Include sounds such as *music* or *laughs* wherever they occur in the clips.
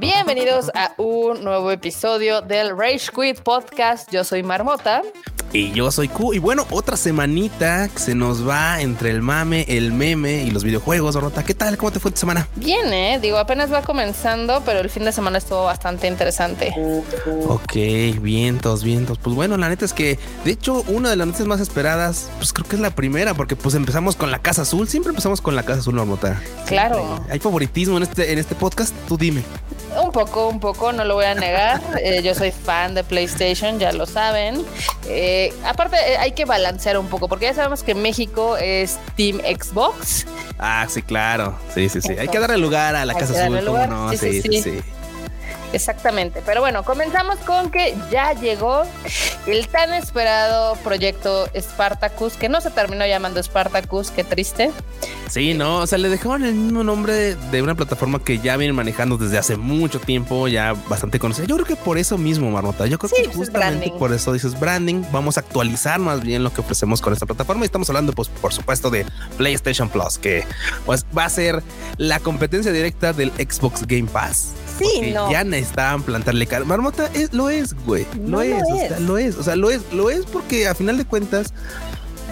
Bienvenidos a un nuevo episodio del Rage Quit Podcast. Yo soy Marmota. Y yo soy Q. Y bueno, otra semanita que se nos va entre el mame, el meme y los videojuegos. Rota, ¿qué tal? ¿Cómo te fue tu semana? Bien, eh. Digo, apenas va comenzando, pero el fin de semana estuvo bastante interesante. Ok, vientos, vientos. Pues bueno, la neta es que, de hecho, una de las noticias más esperadas, pues creo que es la primera, porque pues empezamos con la Casa Azul. Siempre empezamos con la Casa Azul, Marmota. Claro. ¿Hay favoritismo en este, en este podcast? Tú dime. Un poco, un poco, no lo voy a negar. Eh, yo soy fan de PlayStation, ya lo saben. Eh, aparte, eh, hay que balancear un poco, porque ya sabemos que México es Team Xbox. Ah, sí, claro. Sí, sí, sí. hay que darle lugar a la Casa Azul, ¿cómo no? sí, sí. sí. Exactamente. Pero bueno, comenzamos con que ya llegó el tan esperado proyecto Spartacus, que no se terminó llamando Spartacus, qué triste. Sí, no, o sea, le dejaron el mismo nombre de una plataforma que ya vienen manejando desde hace mucho tiempo, ya bastante conocida. Yo creo que por eso mismo, Marmota. Yo creo que pues, justamente por eso dices branding, vamos a actualizar más bien lo que ofrecemos con esta plataforma. Y estamos hablando, pues, por supuesto, de PlayStation Plus, que pues va a ser la competencia directa del Xbox Game Pass. Sí, no. Ya necesitaban plantarle cara. Marmota es, lo es, güey. lo, es, O sea, lo es. O sea, lo es, lo es porque a final de cuentas,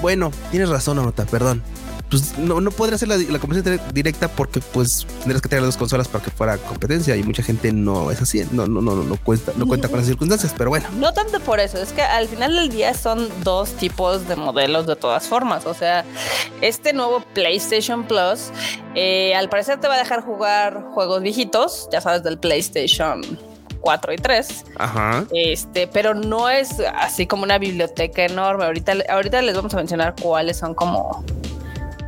bueno, tienes razón, Marmota, perdón pues no, no podría ser la, competencia directa porque pues tendrías que tener las dos consolas para que fuera competencia y mucha gente no es así, no, no, no, no, cuenta, no cuenta con las circunstancias, pero bueno. No tanto por eso, es que al final del día son dos tipos de modelos de todas formas, o sea, este nuevo PlayStation Plus eh, al parecer te va a dejar jugar juegos viejitos, ya sabes, del PlayStation 4 y 3. Ajá. Este, pero no es así como una biblioteca enorme. Ahorita, ahorita les vamos a mencionar cuáles son como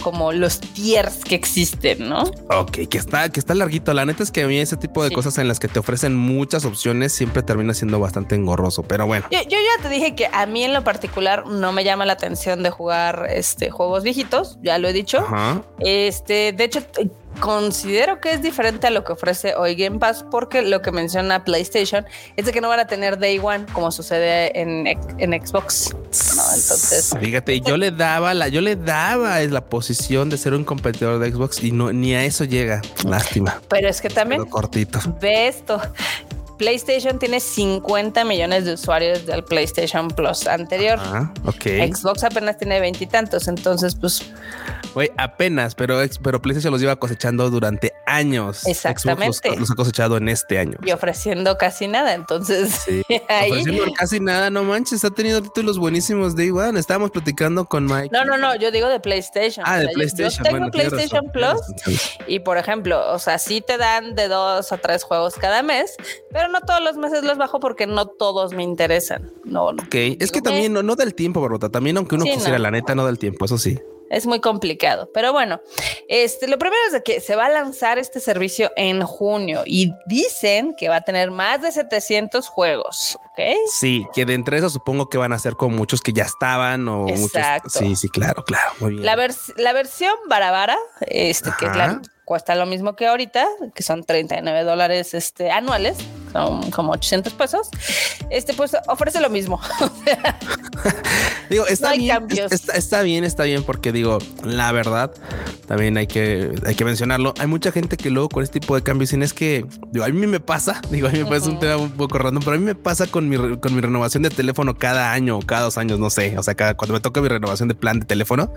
como los tiers que existen, ¿no? Ok, que está, que está larguito. La neta es que a mí ese tipo de cosas en las que te ofrecen muchas opciones siempre termina siendo bastante engorroso, pero bueno. Yo, ya te dije que a mí en lo particular no me llama la atención de jugar este juegos viejitos, ya lo he dicho. Ajá. Este, de hecho, considero que es diferente a lo que ofrece hoy Game Pass porque lo que menciona PlayStation es de que no van a tener Day One como sucede en, en Xbox. entonces, fíjate, yo le daba la, yo le daba la posición de ser un competidor de Xbox y no ni a eso llega. Lástima. Pero es que también cortito. Ve esto. PlayStation tiene 50 millones de usuarios del PlayStation Plus anterior. Ah, ok. Xbox apenas tiene veintitantos, entonces pues Güey, apenas, pero, pero PlayStation los lleva cosechando durante años. Exactamente. Los, ha cosechado en este año. Y ofreciendo casi nada. Entonces, sí, *laughs* ofreciendo casi nada, no manches. Ha tenido títulos buenísimos de igual. Estábamos platicando con Mike. No, no, no. Yo digo de PlayStation. Ah, de PlayStation. Yo tengo PlayStation Plus y, por ejemplo, o sea, sí te dan de dos a tres juegos cada mes, pero no todos los meses los bajo porque no todos me interesan. No, no. Ok, es que también no, no da el tiempo, Barbota. También, aunque uno quisiera, la neta, no da el tiempo. Eso sí es muy complicado. Pero bueno, este, lo primero es de que se va a lanzar este servicio en junio y dicen que va a tener más de 700 juegos. ¿ok? Sí, que de entre esos supongo que van a ser con muchos que ya estaban o Exacto. muchos. Sí, sí, claro, claro. Muy bien. La, la versión Barabara, este, que cuesta lo mismo que ahorita, que son 39 dólares este, anuales, son como 800 pesos, este pues ofrece lo mismo. *laughs* digo, está bien, está, bien, está bien, porque digo, la verdad, también hay que, hay que mencionarlo. Hay mucha gente que luego con este tipo de cambios, es que, digo, a mí me pasa, *laughs* digo, a mí me pasa un tema un poco random, pero a mí me pasa con mi, con mi renovación de teléfono cada año o cada dos años, no sé, o sea, cada, cuando me toca mi renovación de plan de teléfono,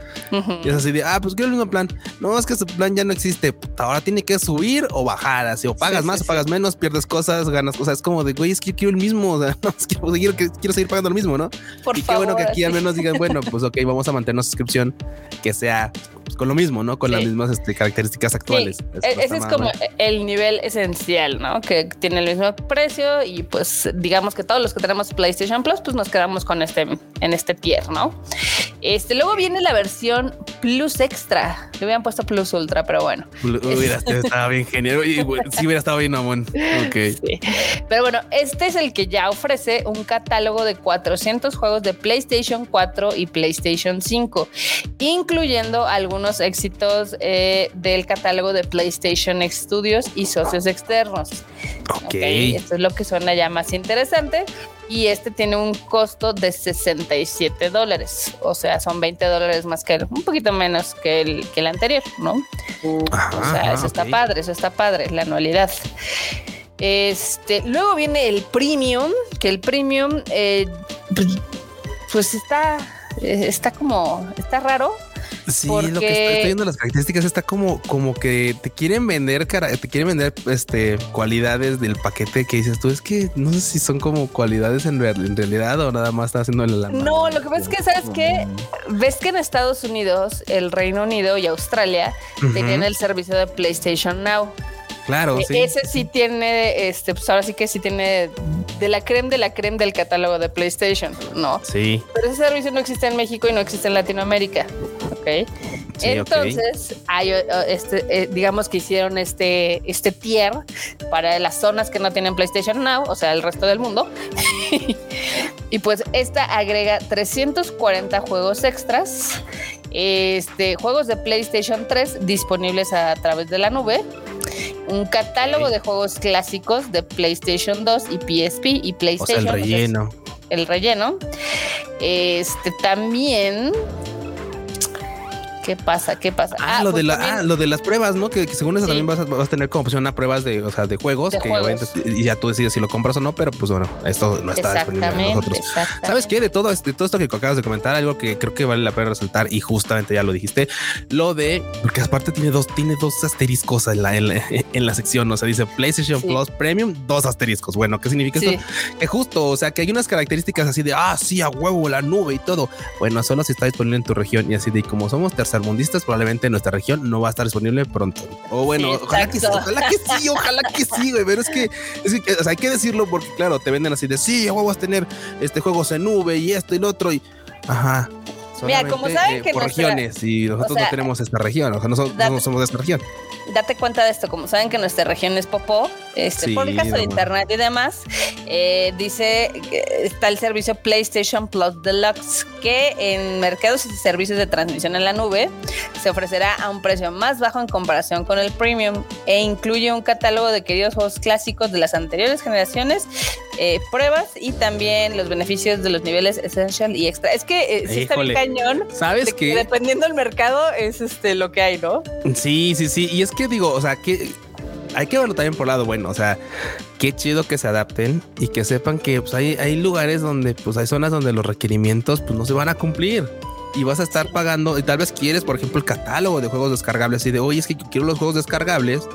y es así de, ah, pues quiero el mismo plan. No, es que ese plan ya no existe. Ahora tiene que subir o bajar, así, o pagas más o pagas menos, pierdes cosas, ganas cosas como de, güey, es que quiero el mismo, o sea, *laughs* no, es que quiero, quiero, seguir pagando el mismo, ¿no? Por y qué bueno que aquí al menos digan, bueno, pues ok, vamos a mantener una suscripción que sea pues, con lo mismo, ¿no? Con las mismas este, características actuales. E-, ese es como el nivel esencial, ¿no? Que tiene el mismo precio y pues digamos que todos los que tenemos PlayStation Plus, pues nos quedamos con este, en este tier, ¿no? Este, luego viene la versión Plus Extra. Le habían puesto Plus Ultra, pero bueno. Hubiera estado bien *laughs* genial. Sí, hubiera estado bien, amón. Sí. Pero bueno, este es el que ya ofrece un catálogo de 400 juegos de PlayStation 4 y PlayStation 5, incluyendo algunos éxitos eh, del catálogo de PlayStation Studios y socios externos. Ok. okay. Esto es lo que suena ya más interesante. Y este tiene un costo de 67 dólares. O sea, son 20 dólares más que el, un poquito menos que el, que el anterior, ¿no? o sea, eso está padre, eso está padre, la anualidad. Este, luego viene el premium, que el premium, eh, pues, pues está, eh, está como, está raro Sí, lo que estoy viendo las características está como, como que te quieren vender, cara, te quieren vender este cualidades del paquete que dices tú. Es que no sé si son como cualidades en, realidad o nada más está haciendo la. No, lo que pasa es que sabes que ves que en Estados Unidos, el Reino Unido y Australia tenían el servicio de PlayStation Now. Claro, e sí. Ese sí tiene, este, pues ahora sí que sí tiene de la creme de la creme del catálogo de PlayStation, ¿no? Sí. Pero ese servicio no existe en México y no existe en Latinoamérica, ¿ok? Entonces, hay, este, eh, digamos que hicieron este, este tier para las zonas que no tienen PlayStation Now, o sea, el resto del mundo. *laughs* y pues esta agrega 340 juegos extras, este, juegos de PlayStation 3 disponibles a través de la nube un catálogo de juegos clásicos de PlayStation 2 y PSP y PlayStation. el relleno. el relleno. Este también ¿Qué pasa? ¿Qué pasa? Ah, lo, pues de la, ah, lo de las pruebas, ¿no? Que, según eso también vas a, vas a, tener como opción a pruebas de, o sea, de juegos, que y ya tú decides si lo compras o no, pero pues bueno, esto no está disponible para nosotros. ¿Sabes qué? De todo, de todo esto que acabas de comentar, algo que creo que vale la pena resaltar y justamente ya lo dijiste, lo de, porque aparte tiene dos, tiene dos asteriscos en la, en la, *laughs* sección, o sea, dice PlayStation Plus Premium, dos asteriscos. Bueno, ¿qué significa esto? Que justo, o sea, que hay unas características así de, ah, sí, a huevo, la nube y todo. Bueno, solo si está disponible en tu región y así de como somos tercer tercermundistas, probablemente en nuestra región no va a estar disponible pronto. O bueno, ojalá, que, ojalá que sí, ojalá que sí, güey. Pero es que, hay que decirlo porque, claro, te venden así de sí, vas a tener este juegos en nube y esto y lo otro. Y ajá. Mira, como saben que por regiones y nosotros no tenemos esta región, o sea, nosotros no somos de esta región date cuenta de esto, como saben que nuestra región es Popó, este, por el caso de internet y demás, eh, dice está el servicio PlayStation Plus Deluxe, que en mercados y servicios de transmisión en la nube se ofrecerá a un precio más bajo en comparación con el premium e incluye un catálogo de queridos juegos clásicos de las anteriores generaciones, eh, pruebas y también los beneficios de los niveles Essential y Extra. Es que eh, sí está bien cañón. ¿Sabes que Dependiendo del mercado es este lo que hay, ¿no? Sí, sí, sí. Y es que digo, o sea, que hay que verlo también por lado bueno. O sea, qué chido que se adapten y que sepan que pues, hay, hay lugares donde, pues hay zonas donde los requerimientos pues, no se van a cumplir y vas a estar pagando. Y tal vez quieres, por ejemplo, el catálogo de juegos descargables y de oye, es que quiero los juegos descargables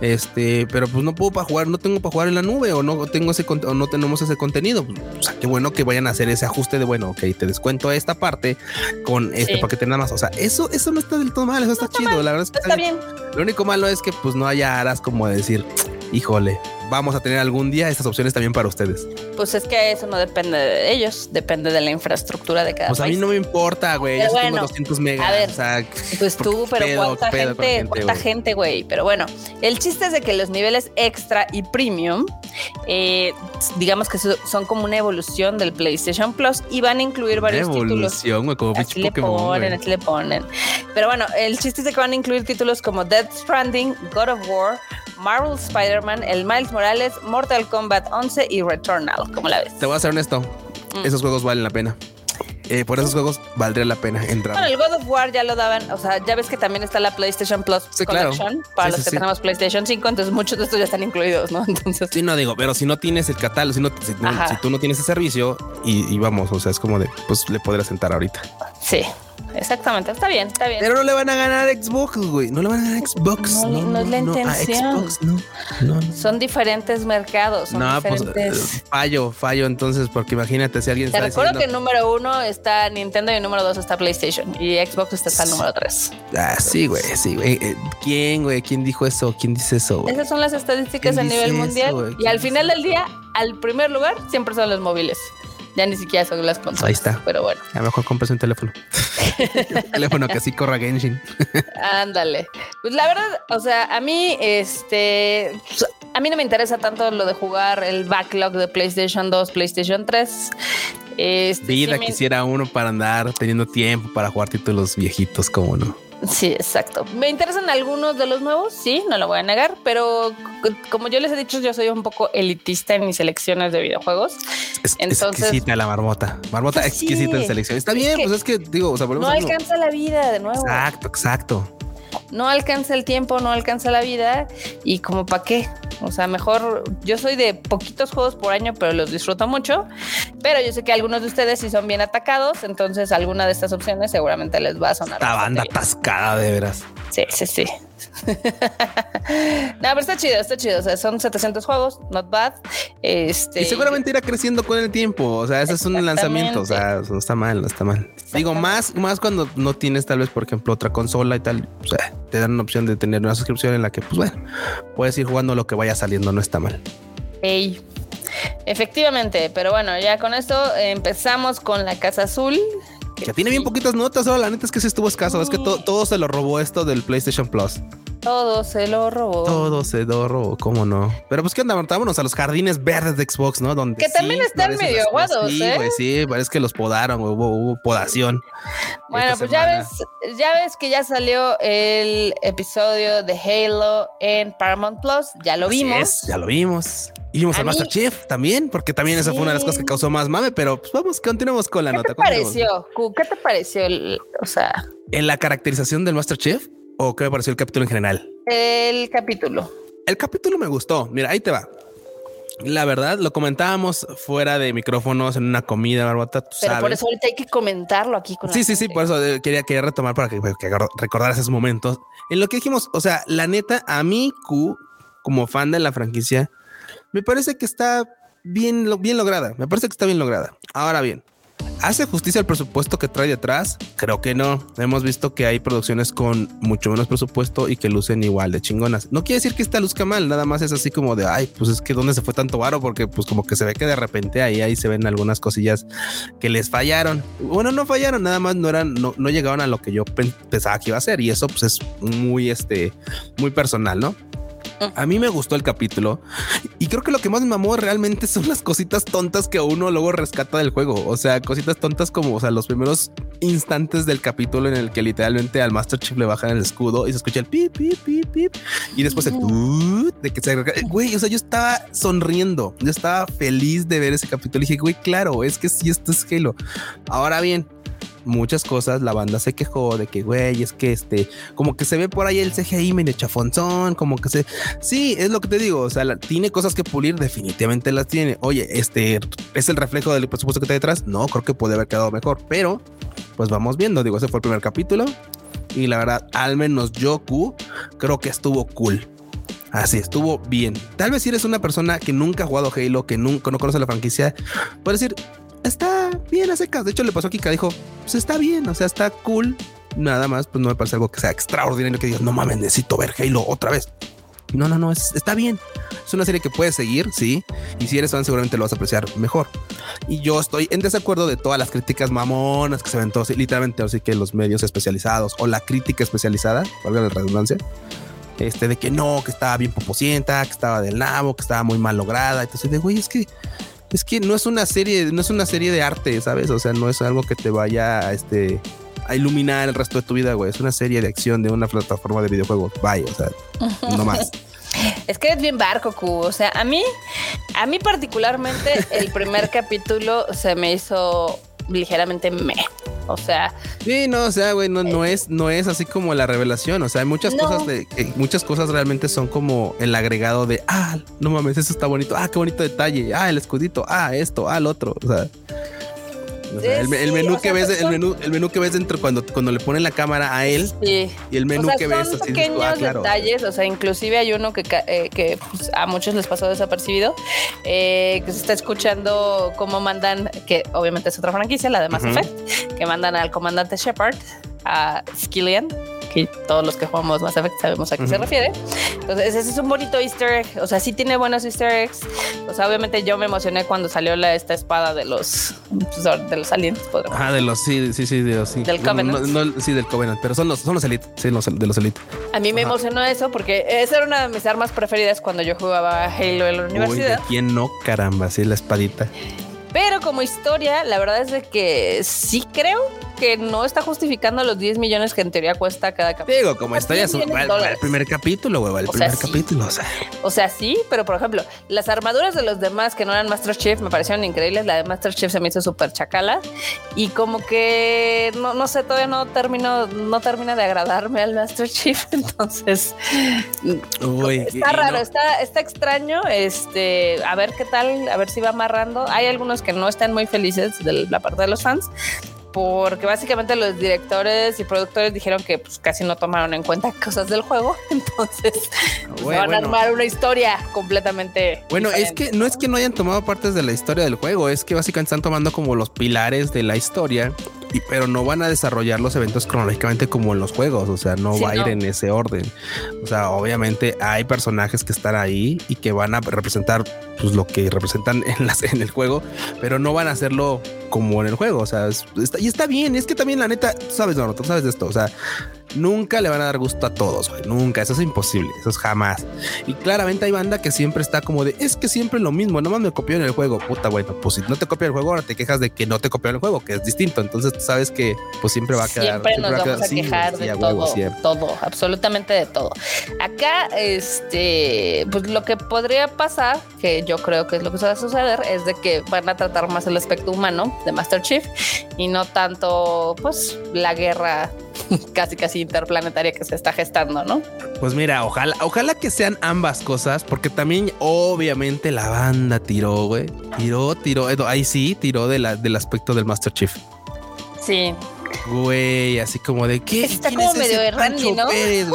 este, pero pues no puedo para jugar, no tengo para jugar en la nube o no tengo ese o no tenemos ese contenido. O sea, qué bueno que vayan a hacer ese ajuste de bueno, ok, te descuento esta parte con este paquete nada más. O sea, eso, eso no está del todo mal, eso está, chido. La verdad es que está, bien. Lo único malo es que pues no haya aras como decir, *tsk* híjole, vamos a tener algún día estas opciones también para ustedes. Pues es que eso no depende de ellos, depende de la infraestructura de cada Pues a mí no me importa, güey. Yo tengo 200 megas. A ver, o sea, pues tú, pero ¿cuánta gente, cuánta gente, güey? Pero bueno, el chiste es de que los niveles extra y premium, eh, digamos que son como una evolución del PlayStation Plus y van a incluir varios evolución, títulos. como así le ponen, así le ponen. Pero bueno, el chiste es de que van a incluir títulos como Death Stranding, God of War, Marvel Spider-Man, el Miles Morales, Mortal Kombat 11 y Returnal. ¿Cómo la ves? Te voy a ser honesto. Mm. Esos juegos valen la pena. Eh, por esos juegos valdría la pena entrar. Bueno, el God of War ya lo daban, o sea, ya ves que también está la PlayStation Plus Collection para los que tenemos PlayStation 5, entonces muchos de estos ya están incluidos, ¿no? *laughs* Entonces. Sí, no digo, pero si no tienes el catálogo, si, no, si, tú no tienes el servicio y, y, vamos, o sea, es como de, pues le podrás sentar ahorita. Sí, Exactamente, está bien, está bien. Pero no le van a ganar Xbox, güey. No le van a ganar Xbox. No, no, es la intención. no, Son diferentes mercados. Son no, pues eh, fallo, fallo entonces, porque imagínate si alguien Te recuerdo que el número uno está Nintendo y el número dos está PlayStation y Xbox está el número tres. Ah, sí, güey, sí, güey. Eh, ¿Quién, güey? ¿Quién dijo eso? ¿Quién dice eso? Esas son las estadísticas a nivel mundial. y al final del día, al primer lugar, siempre son los móviles. Ya ni siquiera son las consolas. Ahí está. Pero bueno. A lo mejor compras un teléfono. un *laughs* teléfono que así corra Genshin. Ándale. Pues la verdad, o sea, a mí, este. A mí no me interesa tanto lo de jugar el backlog de PlayStation 2, PlayStation 3. Este, Vida quisiera uno para andar teniendo tiempo para jugar títulos viejitos, como no. Sí, exacto. Me interesan algunos de los nuevos, sí, no lo voy a negar, pero como yo les he dicho, yo soy un poco elitista en mis selecciones de videojuegos. Es, Entonces, exquisita la marmota. Marmota pues exquisita en selección. Está bien, pues es que digo, o sea, no alcanza la vida de nuevo. Exacto, exacto. No alcanza el tiempo, no alcanza la vida y como para qué. O sea, mejor yo soy de poquitos juegos por año, pero los disfruto mucho. Pero yo sé que algunos de ustedes sí son bien atacados, entonces alguna de estas opciones seguramente les va a sonar. La banda atascada de veras. Sí, sí, sí. *laughs* no, pero está chido, está chido. O sea, son 700 juegos, not bad. Este, y seguramente irá creciendo con el tiempo. O sea, ese es un lanzamiento. O sea, no está mal, no está mal. Digo, más, más cuando no tienes tal vez, por ejemplo, otra consola y tal. O sea, te dan una opción de tener una suscripción en la que, pues bueno, puedes ir jugando lo que vaya saliendo, no está mal. Ey. Efectivamente, pero bueno, ya con esto empezamos con la Casa Azul, que tiene bien poquitas notas, la neta es que sí estuvo escaso. Es que todo se lo robó esto del PlayStation Plus. Todo se lo robó. Todo se lo robó, cómo no. Pero pues que onda, vámonos a los jardines verdes de Xbox, ¿no? Donde que también están medio aguados, sí, ¿eh? sí, parece que los podaron, hubo, hubo podación. Bueno, pues ya ves, ya ves que ya salió el episodio de Halo en Paramount Plus, ya lo vimos. ya lo vimos. Y vimos al Master Chief también, porque también esa fue una de las cosas que causó más mame, pero pues vamos, continuemos con la ¿Qué nota. Te pareció? ¿Qué te pareció? O sea, en la caracterización del Master Chief o qué me pareció el capítulo en general? El capítulo. El capítulo me gustó. Mira, ahí te va. La verdad, lo comentábamos fuera de micrófonos en una comida, Barbata. Pero por eso ahorita hay que comentarlo aquí con Sí, sí, sí, por eso eh, quería, quería retomar para que, que recordar esos momentos. En lo que dijimos, o sea, la neta, a mí, Q, como fan de la franquicia, me parece que está bien, bien lograda. Me parece que está bien lograda. Ahora bien, ¿hace justicia el presupuesto que trae detrás? Creo que no. Hemos visto que hay producciones con mucho menos presupuesto y que lucen igual de chingonas. No quiere decir que esta luzca mal, nada más es así como de, ay, pues es que dónde se fue tanto varo, porque pues como que se ve que de repente ahí, ahí se ven algunas cosillas que les fallaron. Bueno, no fallaron, nada más no eran, no, no llegaban a lo que yo pensaba que iba a ser y eso pues es muy, este, muy personal, ¿no? A mí me gustó el capítulo y creo que lo que más me mamó realmente son las cositas tontas que uno luego rescata del juego. O sea, cositas tontas como, o sea, los primeros instantes del capítulo en el que literalmente al Master Chief le bajan el escudo y se escucha el pip, pip, pip, pip. Y después el de que se güey, o sea, yo estaba sonriendo, yo estaba feliz de ver ese capítulo. Y dije, güey, claro, es que si esto es Halo. Ahora bien, muchas cosas, la banda se quejó de que, güey, es que este, como que se ve por ahí el CGI medio chafonzón, como que se, sí, es lo que te digo, o sea, tiene cosas que pulir, definitivamente las tiene. Oye, este, ¿es el reflejo del presupuesto que está detrás? No, creo que puede haber quedado mejor, pero pues vamos viendo, digo, ese fue el primer capítulo y la verdad, al menos yo, creo que estuvo cool. Así estuvo bien. Tal vez si eres una persona que nunca ha jugado Halo, que nunca no conoce la franquicia, puedes decir, está bien a secas. De hecho, le pasó a Kika, dijo, pues está bien, o sea, está cool. Nada más, pues no me parece algo que sea extraordinario que digas, no mames, necesito ver Halo otra vez. No, no, no, está bien. Es una serie que puedes seguir, sí. Y si eres fan, seguramente lo vas a apreciar mejor. Y yo estoy en desacuerdo de todas las críticas mamonas que se ven todos, literalmente, así que los medios especializados o la crítica especializada, valga la redundancia, este de que no, que estaba bien poposienta, que estaba del nabo, que estaba muy mal lograda. Entonces, de güey, es que es que no es una serie, no es una serie de arte, ¿sabes? O sea, no es algo que te vaya a este a iluminar el resto de tu vida, güey. Es una serie de acción de una plataforma de videojuegos. Bye, o sea, *laughs* no más. Es que es bien barco, Q. O sea, a mí, a mí particularmente, el primer *laughs* capítulo se me hizo ligeramente me. O sea, sí, no, o sea, güey, no, no es, no es así como la revelación. O sea, hay muchas cosas de, muchas cosas realmente son como el agregado de ah, no mames, eso está bonito, ah, qué bonito detalle, ah, el escudito, ah, esto, ah, el otro. O sea, el, menú que ves, el menú, el menú que ves dentro cuando, cuando le ponen la cámara a él y el menú que ves así pequeños ah, detalles, o sea, inclusive hay uno que, eh, que pues, a muchos les pasó desapercibido, eh, que se está escuchando cómo mandan, que obviamente es otra franquicia, la de Mass Effect, que mandan al comandante Shepard a Skillian que todos los que jugamos Mass Effect sabemos a qué se refiere. Entonces, ese es un bonito easter egg. O sea, sí tiene buenos easter eggs. O sea, obviamente yo me emocioné cuando salió la, esta espada de los, pues, de los aliens. Ah, de los, sí, sí, sí, de los, sí. Del Covenant. sí, del Covenant, pero son los, son los Elite, sí, los, de los Elite. A mí me emocionó eso porque esa era una de mis armas preferidas cuando yo jugaba Halo en la universidad. Uy, quién no? Caramba, sí, la espadita. Pero como historia, la verdad es de que sí creo que no está justificando los 10 millones que en teoría cuesta cada capítulo. Digo, como estoy el, el primer capítulo, güey, el primer capítulo. O sea. o sea, sí, pero por ejemplo, las armaduras de los demás que no eran Master Chief me parecieron increíbles. La de Master Chief se me hizo súper chacala y como que no, no sé, todavía no termino, no termina de agradarme al Master Chief. *laughs* Entonces, está raro, está, está extraño. Este, a ver qué tal, a ver si va amarrando. Hay algunos que no están muy felices de la parte de los fans, porque básicamente los directores y productores dijeron que pues, casi no tomaron en cuenta cosas del juego, *laughs* entonces van a armar una historia completamente. Bueno, es que no es que no hayan tomado partes de la historia del juego, es que básicamente están tomando como los pilares de la historia pero no van a desarrollar los eventos cronológicamente como en los juegos, o sea, no va a ir en ese orden. O sea, obviamente hay personajes que están ahí y que van a representar pues, lo que representan *laughs* en, las, en el juego, pero no van a hacerlo como en el juego. O sea, y está bien. Es que también la neta, sabes, no, tú sabes de esto. O sea, nunca le van a dar gusto a todos, güey. Nunca. Eso es imposible. Eso es jamás. Y claramente hay banda que siempre está como de es que siempre lo mismo. Nomás me copió en el juego. Puta, bueno, pues si no te copia el juego, ahora te quejas de que no te copió en el juego, que es distinto. Entonces tú sabes que pues siempre va a quedar. Siempre nos vamos a, quejar de todo, todo, absolutamente de todo. Acá, este, pues lo que podría pasar, que yo creo que es lo que va a suceder, es de que van a tratar más el aspecto humano de Master Chief y no tanto, pues, la guerra *laughs* casi casi interplanetaria que se está gestando, ¿no? Pues mira, ojalá, ojalá que sean ambas cosas, porque también obviamente la banda tiró, güey. Tiró, tiró, ahí sí, tiró de la, del aspecto del Master Chief. Sí. Güey, así como de qué. Está como medio de Randy, ¿no?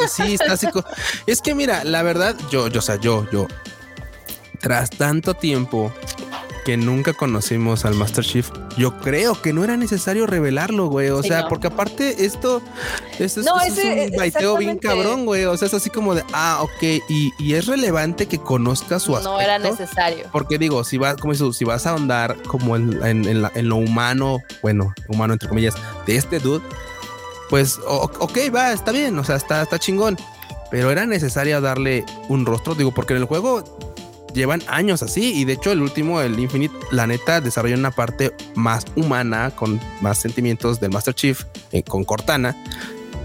sí, está así como... *laughs* Es que mira, la verdad, yo, yo, o sea, yo, yo, tras tanto tiempo que nunca conocimos al Master Chief, yo creo que no era necesario revelarlo, güey. O sea, porque aparte esto, esto es, un baiteo bien cabrón, güey. O sea, es así como de, ah, ok, y, es relevante que conozca su aspecto. No era necesario. Porque digo, si vas, como si vas a ahondar como en, en, lo humano, bueno, humano entre comillas, de este dude, pues, ok, va, está bien, o sea, está, está chingón. Pero era necesario darle un rostro, digo, porque en el juego llevan años así. Y de hecho, el último, el Infinite, la neta, desarrolla una parte más humana, con más sentimientos del Master Chief, eh, con Cortana.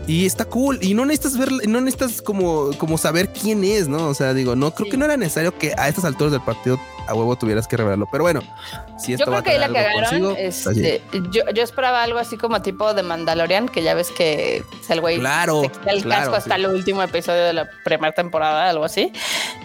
Y está cool. Y no necesitas ver, no necesitas como, como saber quién es, ¿no? O sea, digo, no creo que no era necesario que a estas alturas del partido a huevo tuvieras que revelarlo. Pero bueno, si esto yo creo que ahí la cagaron. Este, yo, yo, esperaba algo así como tipo de Mandalorian, que ya ves que el güey claro, se quita el casco hasta el último episodio de la primera temporada, algo así.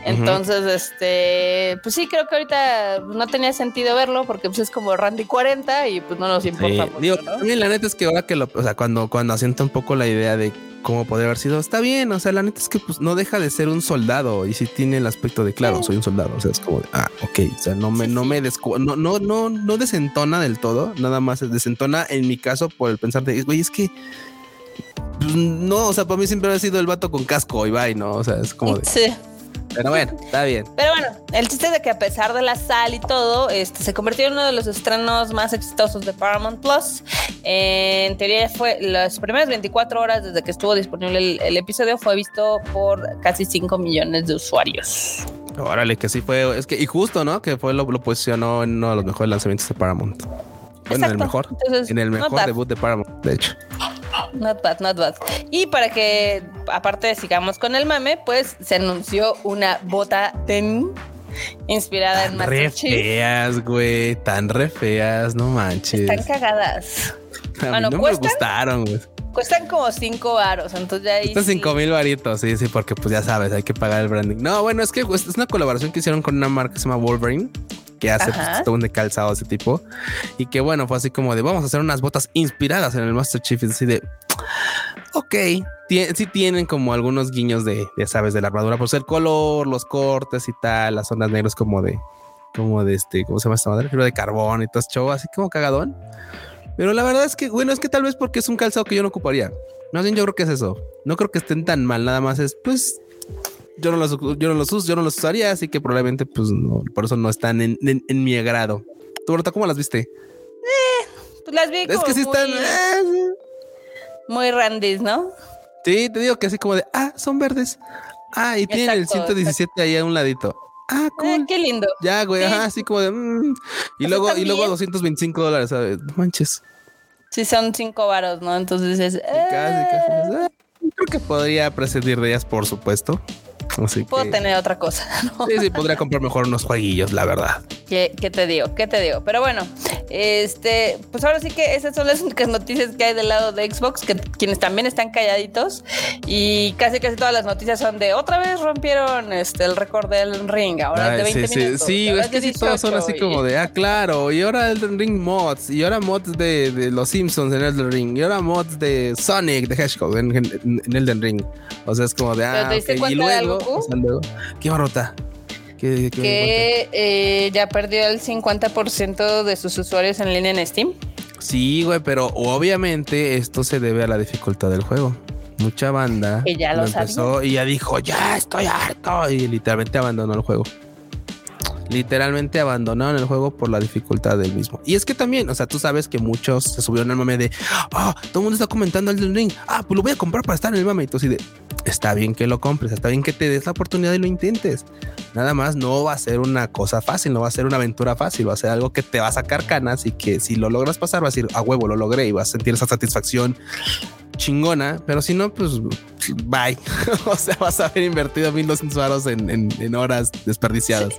Entonces, este, pues sí, creo que ahorita no tenía sentido verlo porque pues es como Randy 40 y pues no nos importa. Digo, también la neta es que ahora que lo, o sea, cuando, cuando asienta un poco la idea de cómo podría haber sido, está bien, o sea, la neta es que pues no deja de ser un soldado y si tiene el aspecto de, claro, soy un soldado, o sea, es como, de, ah, ok, o sea, no me, no me no, no, no, no desentona del todo, nada más desentona en mi caso por el pensar de, güey, es que pues, no, o sea, para mí siempre ha sido el vato con casco y va, ¿no? O sea, es como de... Sí. Pero bueno, está bien. Pero bueno, el chiste es de que a pesar de la sal y todo, este se convirtió en uno de los estrenos más exitosos de Paramount Plus. en teoría fue las primeras 24 horas desde que estuvo disponible el, episodio fue visto por casi 5 millones de usuarios. Órale, que sí fue, es que y justo, ¿no? Que fue lo, lo posicionó en uno de los mejores lanzamientos de Paramount. Bueno, en el mejor, en el mejor debut de Paramount, de hecho. *laughs* Not bad, not bad. Y para que, aparte sigamos con el mame, pues se anunció una bota ten inspirada en Master re feas, güey, tan re feas, no manches. Están cagadas. no me gustaron, güey. Cuestan como cinco varos, entonces ya ahí. Cuestan cinco mil varitos, sí, sí, porque pues ya sabes, hay que pagar el branding. No, bueno, es que es una colaboración que hicieron con una marca que se llama Wolverine que hace pues, todo un de calzado ese tipo. Y que bueno, fue así como de vamos a hacer unas botas inspiradas en el Master Chief. Y así de ok, sí tienen como algunos guiños de, ya sabes, de la armadura, por ser el color, los cortes y tal, las zonas negras como de, como de este, ¿cómo se llama esta madre? Pero de carbón y todo show, así como cagadón. Pero la verdad es que, bueno, es que tal vez porque es un calzado que yo no ocuparía. No sé, yo creo que es eso. No creo que estén tan mal, nada más es, pues, yo no los, yo no los uso, yo no los usaría, así que probablemente, pues, no, por eso no están en, en, mi agrado. ¿Tú, Berta, cómo las viste? Eh, pues las vi. Es que sí están. Eh, muy randis, ¿no? Sí, te digo que así como de, ah, son verdes. Ah, y tienen el 117 ahí a un ladito. Ah, cool. Eh, qué lindo. Ya, güey, ajá, así como de. Mm. Y luego, y luego 225 dólares, ¿sabes? manches. Sí, son cinco varos, ¿no? Entonces es. Casi, casi. Eh". Creo que podría prescindir de ellas, por supuesto. Puedo tener otra cosa. *laughs* Sí, sí, podría comprar mejor unos jueguillos, la verdad. ¿Qué, te digo? ¿Qué te digo? Pero bueno, este, pues ahora sí que esas son las *laughs* únicas noticias que hay del lado de Xbox, que quienes también están calladitos y casi casi todas las noticias son de otra vez rompieron este el récord del ring, ahora es de 20 sí, minutos. Sí, es que sí, todos son así como de, ah, claro, y ahora el ring mods, y ahora mods de, los Simpsons en Elden Ring, y ahora mods de Sonic, de Hedgehog en, en, Elden Ring. O sea, es como de, ah, y luego, ¿qué barrota? Que eh, ya perdió el 50% de sus usuarios en línea en Steam. Sí, güey, pero obviamente esto se debe a la dificultad del juego. Mucha banda que ya lo, empezó y ya dijo, ya estoy harto y literalmente abandonó el juego literalmente abandonaron el juego por la dificultad del mismo. Y es que también, o sea, tú sabes que muchos se subieron al mame de, ah, todo el mundo está comentando el ring, ah, pues lo voy a comprar para estar en el mame. Y tú así de, está bien que lo compres, está bien que te des la oportunidad y lo intentes. Nada más no va a ser una cosa fácil, no va a ser una aventura fácil, va a ser algo que te va a sacar canas y que si lo logras pasar vas a decir, a huevo, lo logré y vas a sentir esa satisfacción chingona, pero si no, pues bye. *laughs* o sea, vas a haber invertido 1200 varos en, en, horas desperdiciadas.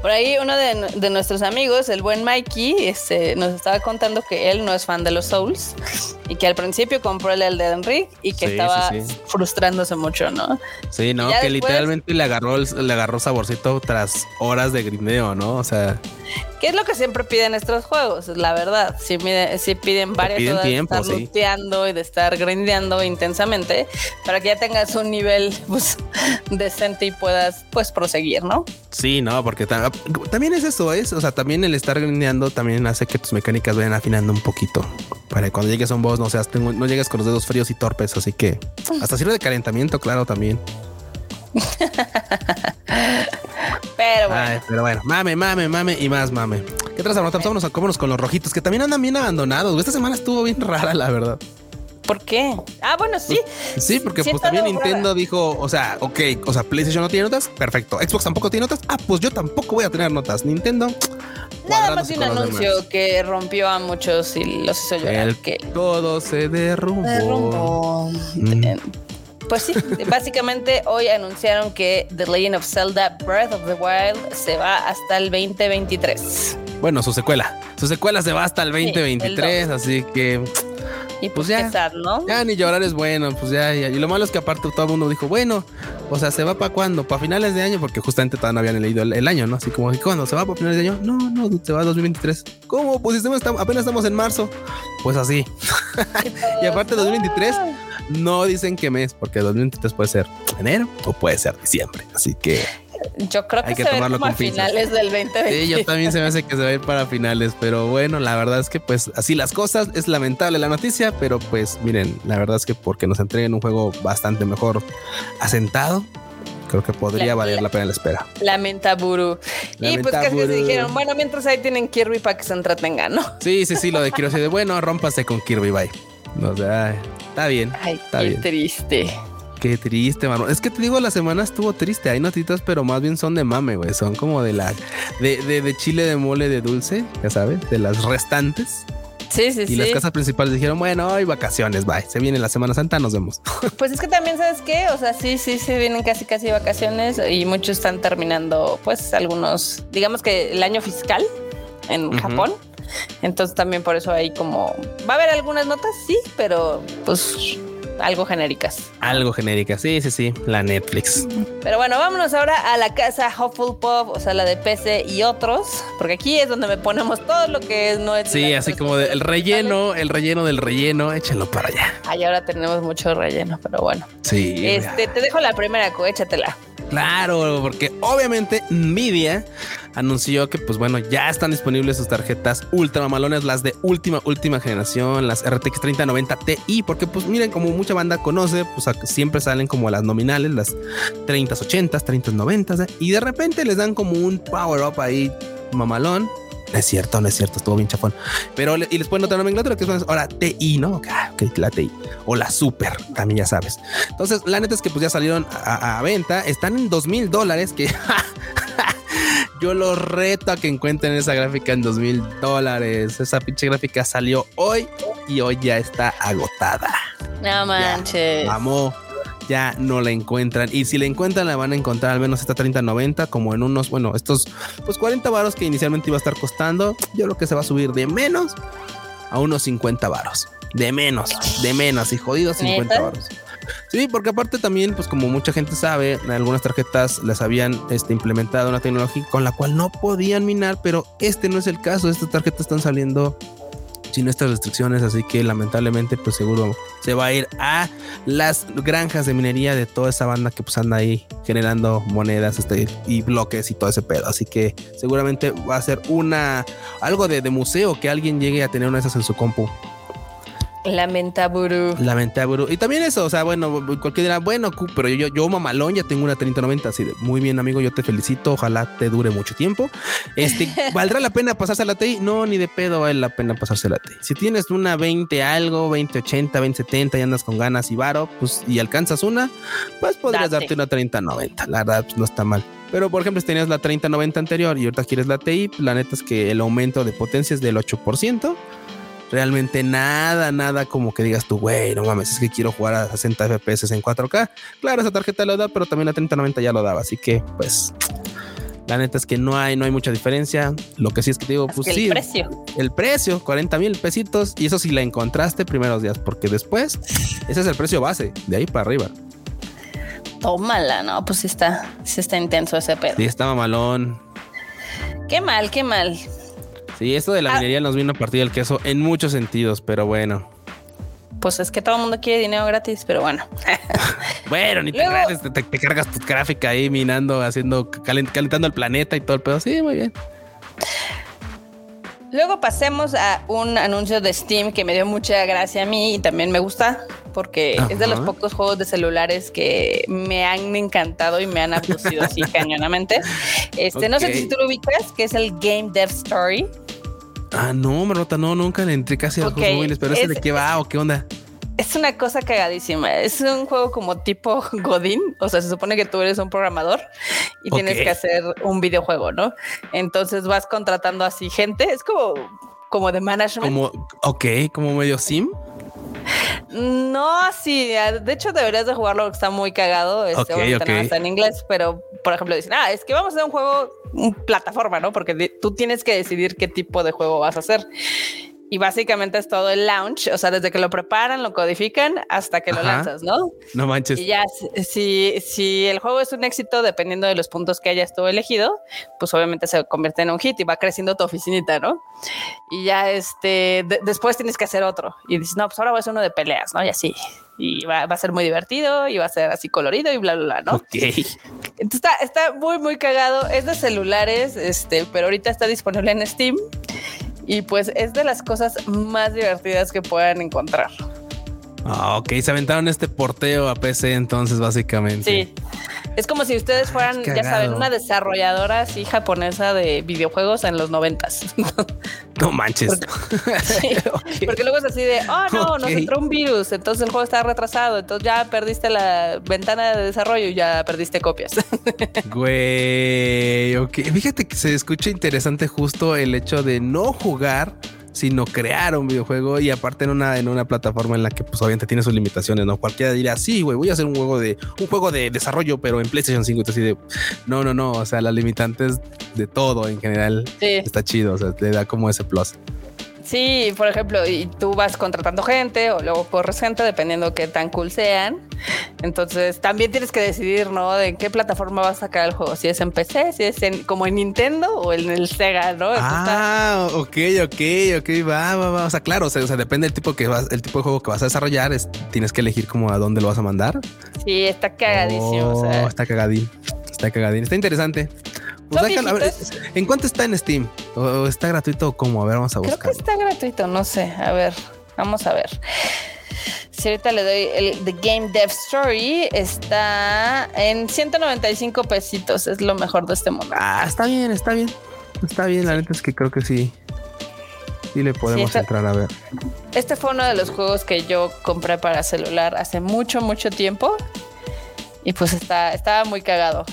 Por ahí uno de, nuestros amigos, el buen Mikey, este, nos estaba contando que él no es fan de los Souls y que al principio compró el Elden Ring y que estaba frustrándose mucho, ¿no? Sí, no, que literalmente le agarró le agarró saborcito tras horas de grindeo, ¿no? O sea, ¿Qué es lo que siempre piden estos juegos? La verdad, si, si piden varias horas de estar y de estar grindeando intensamente para que ya tengas un nivel pues, decente y puedas pues proseguir, ¿no? Sí, no, porque también es eso, es, o sea, también el estar grindeando también hace que tus mecánicas vayan afinando un poquito para que cuando llegues a un boss no seas, no llegues con los dedos fríos y torpes, así que hasta sirve de calentamiento, claro, también. *laughs* pero bueno. Ay, pero bueno, mame, mame, mame y más mame. ¿Qué traes ahora? Vámonos a cómonos con los rojitos que también andan bien abandonados. Esta semana estuvo bien rara, la verdad. ¿Por qué? Ah, bueno, sí. Pues, sí, porque pues también Nintendo dijo, o sea, ok, o sea, PlayStation no tiene notas, perfecto. Xbox tampoco tiene notas, ah, pues yo tampoco voy a tener notas. Nintendo. Nada más un anuncio que rompió a muchos y los hizo llorar. que todo se derrumbó. Mm. Pues sí, *laughs* básicamente hoy anunciaron que The Legend of Zelda Breath of the Wild se va hasta el 2023. Bueno, su secuela. Su secuela se va hasta el 2023, así que y pues, pues ya, ¿no? Ya ni llorar es bueno, pues ya, ya, Y lo malo es que aparte todo el mundo dijo, bueno, o sea, ¿se va para cuándo? ¿Para finales de año? Porque justamente todavía no habían leído el, año, ¿no? Así como, ¿cuándo? ¿Se va para finales de año? No, no, se va a 2023. ¿Cómo? Pues estamos, apenas estamos en marzo. Pues así. *laughs* y aparte 2023 no dicen qué mes, porque 2023 puede ser enero o puede ser diciembre. Así que yo creo que, se va a finales del 2020. Sí, yo también se me hace que se va a ir para finales, pero bueno, la verdad es que pues así las cosas, es lamentable la noticia, pero pues miren, la verdad es que porque nos entreguen un juego bastante mejor asentado, creo que podría valer la, pena la espera. Lamenta Buru. y pues que se dijeron, bueno, mientras ahí tienen Kirby para que se entretengan, ¿no? Sí, sí, sí, lo de Kirby, de bueno, rómpase con Kirby, bye. O sea, está bien. Ay, está qué triste. Qué triste, mano. Es que te digo, la semana estuvo triste. Hay notitas, pero más bien son de mame, güey. Son como de la. De, de, chile de mole de dulce, ya sabes, de las restantes. Sí, sí, sí. Y las casas principales dijeron, bueno, hay vacaciones, bye. Se viene la Semana Santa, nos vemos. *laughs* Pues es que también, ¿sabes qué? O sea, sí, sí, se vienen casi, casi vacaciones y muchos están terminando, pues, algunos, digamos que el año fiscal en Japón. Entonces también por eso hay como, va a haber algunas notas, sí, pero pues algo genéricas. Algo genéricas, sí, sí, sí, la Netflix. Pero bueno, vámonos ahora a la casa Hufflepuff, o sea, la de PC y otros, porque aquí es donde me ponemos todo lo que no es. Sí, así como el relleno, el relleno del relleno, échalo para allá. Ahí ahora tenemos mucho relleno, pero bueno. Sí. Este, te dejo la primera, échatela. Claro, porque obviamente Nvidia anunció que, pues bueno, ya están disponibles sus tarjetas ultra mamalones, las de última, última generación, las RTX 3090 Ti, porque pues miren, como mucha banda conoce, pues siempre salen como las nominales, las 3080, 3090, y de repente les dan como un power up ahí mamalón. No es cierto, no es cierto, estuvo bien chafón. Pero y les ponen otra nomenclatura que es ahora TI, ¿no? Ok, la TI. O la Super, también ya sabes. Entonces, la neta es que pues ya salieron a, a venta. Están en dos mil dólares, que *laughs* Yo los reto a que encuentren esa gráfica en dos mil dólares. Esa pinche gráfica salió hoy y hoy ya está agotada. No manches. Vamos ya no la encuentran. Y si la encuentran, la van a encontrar al menos esta 3090, como en unos, bueno, estos pues 40 varos que inicialmente iba a estar costando. Yo creo que se va a subir de menos a unos 50 varos. De menos, de menos, y jodidos 50 varos. Sí, porque aparte también, pues como mucha gente sabe, algunas tarjetas les habían este, implementado una tecnología con la cual no podían minar, pero este no es el caso. Estas tarjetas están saliendo sin estas restricciones, así que lamentablemente pues seguro se va a ir a las granjas de minería de toda esa banda que pues anda ahí generando monedas este, y bloques y todo ese pedo, así que seguramente va a ser una algo de, de museo que alguien llegue a tener una de esas en su compu. Lamentaburu. Lamentaburu. Y también eso, o sea, bueno, cualquier dirá, bueno, pero yo, yo mamalón, ya tengo una 3090, así de muy bien, amigo, yo te felicito, ojalá te dure mucho tiempo. Este, *laughs* ¿valdrá la pena pasarse a la TI? No, ni de pedo vale la pena pasarse a la TI. Si tienes una 20 algo, 2080, 2070 y andas con ganas y varo, pues y alcanzas una, pues podrías darte una 3090. La verdad, pues, no está mal. Pero por ejemplo, si tenías la 3090 anterior y ahorita quieres la TI, la neta es que el aumento de potencia es del 8% realmente nada, nada como que digas tú, güey, no mames, es que quiero jugar a 60 FPS en 4K. Claro, esa tarjeta lo da, pero también la 3090 ya lo daba, así que pues la neta es que no hay, no hay mucha diferencia. Lo que sí es que digo, pues sí. El precio. El precio, 40 mil pesitos. Y eso sí la encontraste primeros días, porque después ese es el precio base, de ahí para arriba. Tómala, no, pues sí está, sí está intenso ese pedo. Sí, estaba malón. Qué mal, qué mal. Sí, esto de la ah. minería nos vino a partir del queso en muchos sentidos, pero bueno. Pues es que todo el mundo quiere dinero gratis, pero bueno. *laughs* bueno, ni te, te, cargas tu gráfica ahí minando, haciendo, calentando el planeta y todo el pedo. Sí, muy bien. Luego pasemos a un anuncio de Steam que me dio mucha gracia a mí y también me gusta porque es de los pocos juegos de celulares que me han encantado y me han abducido así *laughs* cañonamente. Este, no sé si tú lo ubicas, que es el Game Dev Story. Ah, no, Marota, no, nunca le entré casi a los juegos móviles, pero ese de qué va o qué onda. Es una cosa cagadísima. Es un juego como tipo *laughs* Godín. O sea, se supone que tú eres un programador y tienes que hacer un videojuego, ¿no? Entonces vas contratando así gente. Es como, como de management. Como, ok, como medio sim. No, sí, de hecho deberías de jugarlo porque está muy cagado. Este, okay, está en inglés, pero por ejemplo dicen, ah, es que vamos a hacer un juego, un plataforma, ¿no? Porque tú tienes que decidir qué tipo de juego vas a hacer. Y básicamente es todo el launch, o sea, desde que lo preparan, lo codifican hasta que lo lanzas, ¿no? No manches. Y ya, si, si el juego es un éxito, dependiendo de los puntos que hayas tú elegido, pues obviamente se convierte en un hit y va creciendo tu oficinita, ¿no? Y ya, este, después tienes que hacer otro. Y dices, no, pues ahora voy a hacer uno de peleas, ¿no? Y así. Y va, a ser muy divertido y va a ser así colorido y bla, bla, bla, ¿no? Ok. Entonces está, está muy, muy cagado. Es de celulares, este, pero ahorita está disponible en Steam. Y pues es de las cosas más divertidas que puedan encontrar. Ah, ok, se aventaron este porteo a PC entonces básicamente. Sí. Es como si ustedes fueran, ya saben, una desarrolladora así japonesa de videojuegos en los noventas. No manches. Porque, *laughs* luego es así de, oh no, nos entró un virus, entonces el juego está retrasado, entonces ya perdiste la ventana de desarrollo y ya perdiste copias. *laughs* Güey, ok. Fíjate que se escucha interesante justo el hecho de no jugar sino crear un videojuego y aparte en una, en una plataforma en la que pues obviamente tiene sus limitaciones, ¿no? Cualquiera diría, sí, güey, voy a hacer un juego de un juego de desarrollo, pero en PlayStation 5, así de, no, no, no, o sea, las limitantes de todo en general está chido, o sea, le da como ese plus. Sí, por ejemplo, y tú vas contratando gente o luego corres gente dependiendo qué tan cool sean. Entonces también tienes que decidir, ¿no? De qué plataforma vas a sacar el juego. Si es en PC, si es en, como en Nintendo o en el Sega, ¿no? ah, ok, ok, ok, va, va, va. O sea, claro, o sea, depende del tipo que vas, el tipo de juego que vas a desarrollar, es, tienes que elegir como a dónde lo vas a mandar. Sí, está cagadísimo. o sea. Oh, está cagadín. Está cagadín. Está interesante. Pues ¿En cuánto está en Steam? ¿O está gratuito o cómo? A ver, vamos a buscar. Creo que está gratuito, no sé. A ver, vamos a ver. Si ahorita le doy el The Game Dev Story, está en 195 pesitos. Es lo mejor de este mundo. Ah, está bien, está bien. Está bien, la neta es que creo que sí. Sí le podemos entrar a ver. Este fue uno de los juegos que yo compré para celular hace mucho, mucho tiempo. Y pues está, estaba muy cagado.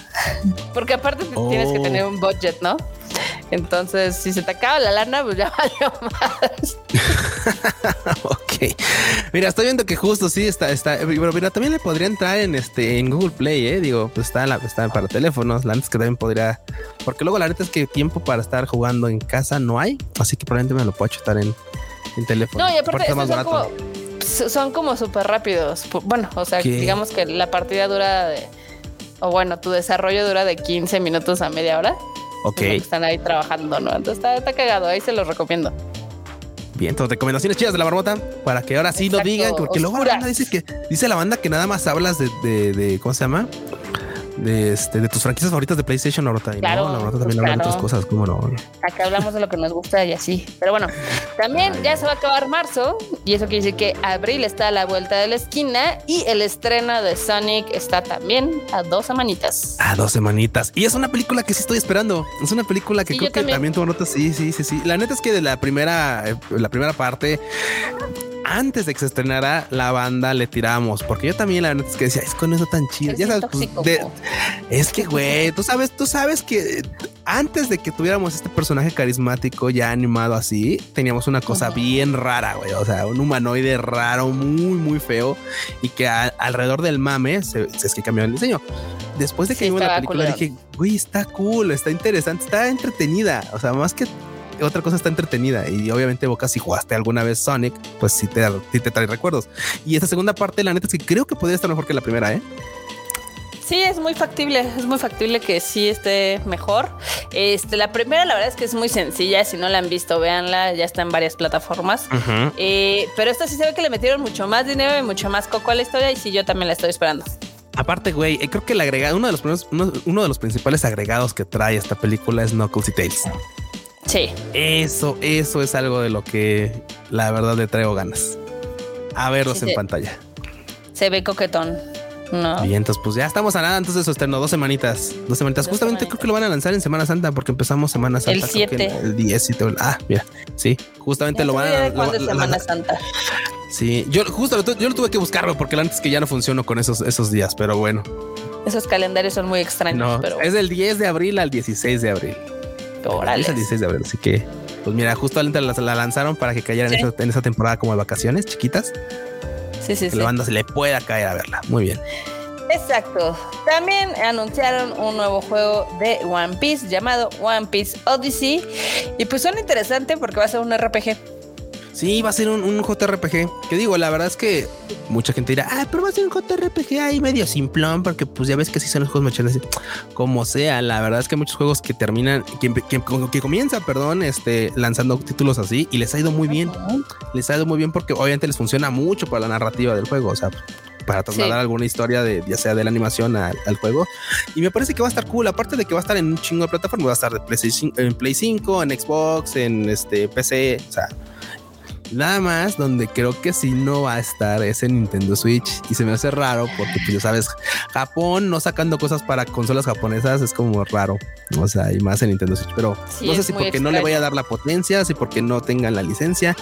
Porque aparte tienes que tener un budget, ¿no? Entonces, si se te acaba la lana, pues ya *laughs* valió más. *laughs* ok. mira, estoy viendo que justo sí está, está, pero mira, también le podría entrar en este, en Google Play, eh. Digo, pues está, la, está para teléfonos. La neta es que también podría, porque luego la neta es que tiempo para estar jugando en casa no hay, así que probablemente me lo puedo chutar en, en teléfono. No, y aparte, son, como, son como súper rápidos. Bueno, o sea, digamos que la partida dura de, o bueno, tu desarrollo dura de 15 minutos a media hora. Ok. Están ahí trabajando, ¿no? Entonces está, está cagado, ahí se los recomiendo. Bien, entonces recomendaciones chidas de la barbota para que ahora sí lo digan, porque luego la banda dice que dice la banda que nada más hablas de, de, de ¿cómo se llama? De, este, de tus franquicias favoritas de PlayStation, Norota. Claro, no, Norota también habla de otras cosas, ¿cómo no? Acá hablamos de lo que nos gusta y así. Pero bueno, también ya se va a acabar marzo y eso quiere decir que abril está a la vuelta de la esquina y el estreno de Sonic está también a dos semanitas. A dos semanitas. Y es una película que sí estoy esperando. Es una película que creo que también. tuvo notas. Sí, sí, sí, sí. La neta es que de la primera, eh, la primera parte antes de que se estrenara la banda le tiramos, porque yo también la verdad es que decía, es con eso tan chido. Ya sabes, pues, es que güey, tú sabes, tú sabes que antes de que tuviéramos este personaje carismático ya animado así, teníamos una cosa bien rara, güey. O sea, un humanoide raro, muy, muy feo y que alrededor del mame se, es que cambió el diseño. Después de que vimos la película dije, güey, está cool, está interesante, está entretenida. O sea, más que otra cosa está entretenida y obviamente Boca si jugaste alguna vez Sonic, pues sí te, te trae recuerdos. Y esta segunda parte, la neta es que creo que podría estar mejor que la primera, ¿eh? Sí, es muy factible, es muy factible que sí esté mejor. Este, la primera, la verdad es que es muy sencilla. Si no la han visto, véanla, ya está en varias plataformas. Eh, pero esta sí se ve que le metieron mucho más dinero y mucho más coco a la historia, y sí, yo también la estoy esperando. Aparte, güey, eh, creo que el agregado, uno de los uno, de los principales agregados que trae esta película es Knuckles y Tails. Sí. Eso, eso es algo de lo que la verdad le traigo ganas. A verlos en pantalla. Se ve coquetón. No. Y entonces, pues ya estamos a nada. Entonces, eso estreno dos semanitas. Dos semanitas. justamente creo que lo van a lanzar en Semana Santa porque empezamos Semana Santa. El 7. El 10 y todo. Ah, mira. Sí, justamente lo van a. Lo, Semana Santa. Sí, yo justo yo lo tuve que buscarlo porque antes que ya no funcionó con esos, esos días, pero bueno. Esos calendarios son muy extraños. pero... Es del 10 de abril al 16 de abril. Es el 16 de abril, así que, pues mira, justo la, la lanzaron para que cayera en, esa, temporada como de vacaciones chiquitas. Sí, sí, que la banda se le pueda caer a verla. Muy bien. Exacto. También anunciaron un nuevo juego de One Piece llamado One Piece Odyssey. Y pues son interesante porque va a ser un RPG. Sí, va a ser un, JRPG. Que digo, la verdad es que mucha gente dirá, ah, pero va a ser un JRPG ahí medio simplón, porque pues ya ves que sí son los juegos machones. Como sea, la verdad es que muchos juegos que terminan, que, que, que comienzan, perdón, este, lanzando títulos así y les ha ido muy bien. Les ha ido muy bien porque obviamente les funciona mucho para la narrativa del juego. O sea, para trasladar alguna historia de ya sea de la animación al, juego. Y me parece que va a estar cool. Aparte de que va a estar en un chingo de plataformas, va a estar en Play 5, en Xbox, en este PC. O sea, Nada más donde creo que sí no va a estar es en Nintendo Switch. Y se me hace raro porque pues ya sabes, Japón no sacando cosas para consolas japonesas es como raro, o sea, y más en Nintendo Switch, pero no sé si porque no le voy a dar la potencia, si porque no tengan la licencia,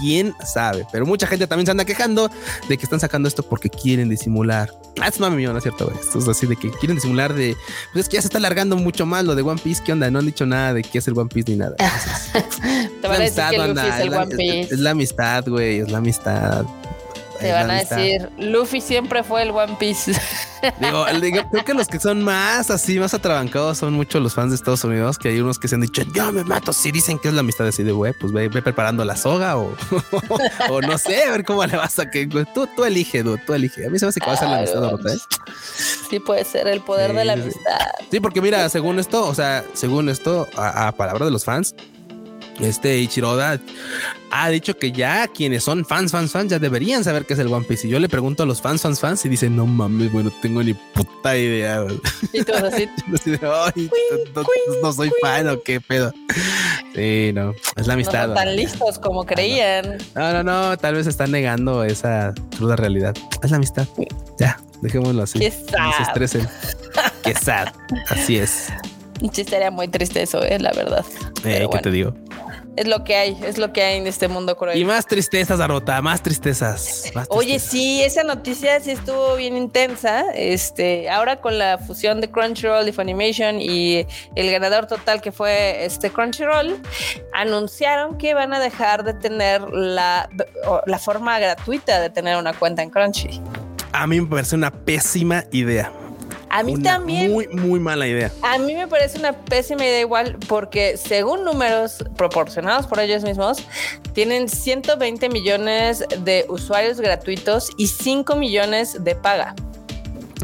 quién sabe, pero mucha gente también se anda quejando de que están sacando esto porque quieren disimular. Ah, es mami no es cierto, Esto es así de que quieren disimular de, pues es que ya se está alargando mucho más lo de One Piece, ¿qué onda? No han dicho nada de qué es el One Piece ni nada. *laughs* Te van a decir que Luffy es el One Piece la amistad, güey, es la amistad. Te van a decir, Luffy siempre fue el One Piece. *laughs* Digo, creo que los que son más así, más atrabancados son muchos los fans de Estados Unidos, que hay unos que se han dicho, yo me mato, si dicen que es la amistad así de, güey, pues ve, preparando la soga o, *laughs* o no sé, a ver cómo le vas a que tú, tú elige, tú elige. A mí se me hace que va a ser la amistad. Sí, puede ser el poder de la amistad. Sí, porque mira, según esto, o sea, según esto, a, a palabra de los fans, este Ichiroda ha dicho que ya quienes son fans, fans, fans ya deberían saber qué es el One Piece. Y yo le pregunto a los fans, fans, fans y dicen, no mames, bueno, tengo ni puta idea. Y todos así. *laughs* no, soy fan o qué pedo. Sí, no, es la amistad. No tan listos como creían. No, no, no, tal vez están negando esa cruda realidad. Es la amistad. Ya, dejémoslo así. Qué sad. No se estresen. Qué sad. Así es. *laughs* *laughs* Sí, sería muy triste eso, eh, la verdad. Eh, ¿Qué te digo? es lo que hay, es lo que hay en este mundo cruel. Y más tristezas, Arota, más tristezas. Oye, sí, esa noticia sí estuvo bien intensa. Este, ahora con la fusión de Crunchyroll y Funimation y el ganador total que fue este Crunchyroll, anunciaron que van a dejar de tener la, la forma gratuita de tener una cuenta en Crunchy. A mí me parece una pésima idea. A mí también. Muy, muy mala idea. A mí me parece una pésima idea igual porque según números proporcionados por ellos mismos, tienen 120 millones de usuarios gratuitos y 5 millones de paga.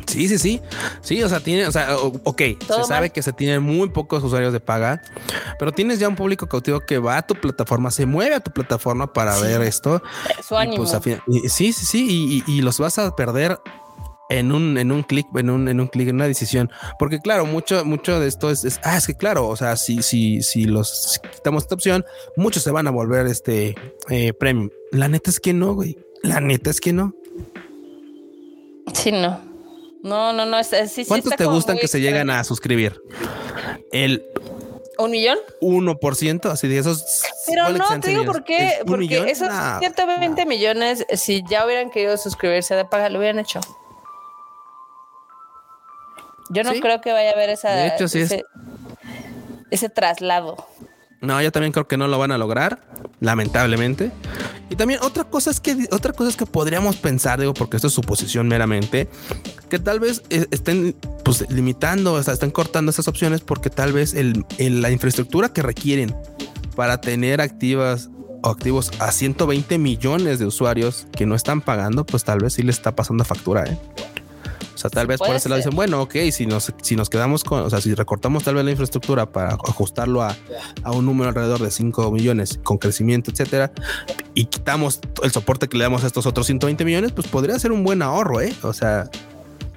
Sí, sí, sí. Sí, o sea, tiene, o sea, ok, se sabe que se tienen muy pocos usuarios de paga, pero tienes ya un público cautivo que va a tu plataforma, se mueve a tu plataforma para ver esto. Su ánimo. sí, sí, sí, y, y, los vas a perder en un, en un clic, en un, en un clic, en una decisión. Porque claro, mucho, mucho de esto es, ah, es que claro, o sea, si, si, si los quitamos esta opción, muchos se van a volver este eh, premium. La neta es que no, güey. La neta es que no. Sí, no. No, no, no. Es, sí, ¿Cuántos te gustan que se llegan a suscribir? El ¿Un millón? 1%, así de esos. Pero no, te digo por qué. Porque esos 120 millones, si ya hubieran querido suscribirse de paga, lo hubieran hecho. Yo no creo que vaya a haber esa, ese, ese traslado. No, yo también creo que no lo van a lograr, lamentablemente. Y también otra cosa es que otra cosa es que podríamos pensar, digo, porque esto es suposición meramente, que tal vez eh, estén pues limitando, o sea, estén cortando esas opciones porque tal vez el, la infraestructura que requieren para tener activas o activos a 120 millones de usuarios que no están pagando, pues tal vez sí le está pasando factura, ¿eh? O sea, tal vez por ese lado dicen, bueno, ok, si nos, si nos quedamos con, o sea, si recortamos tal vez la infraestructura para ajustarlo a, a un número alrededor de 5 millones con crecimiento, etcétera, y quitamos el soporte que le damos a estos otros 120 millones, pues podría ser un buen ahorro, ¿eh? O sea,